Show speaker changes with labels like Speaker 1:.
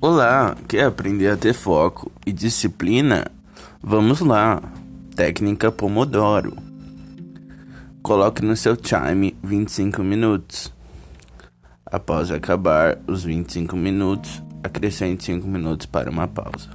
Speaker 1: Olá, quer aprender a ter foco e disciplina? Vamos lá! Técnica Pomodoro. Coloque no seu time 25 minutos. Após acabar os 25 minutos, acrescente 5 minutos para uma pausa.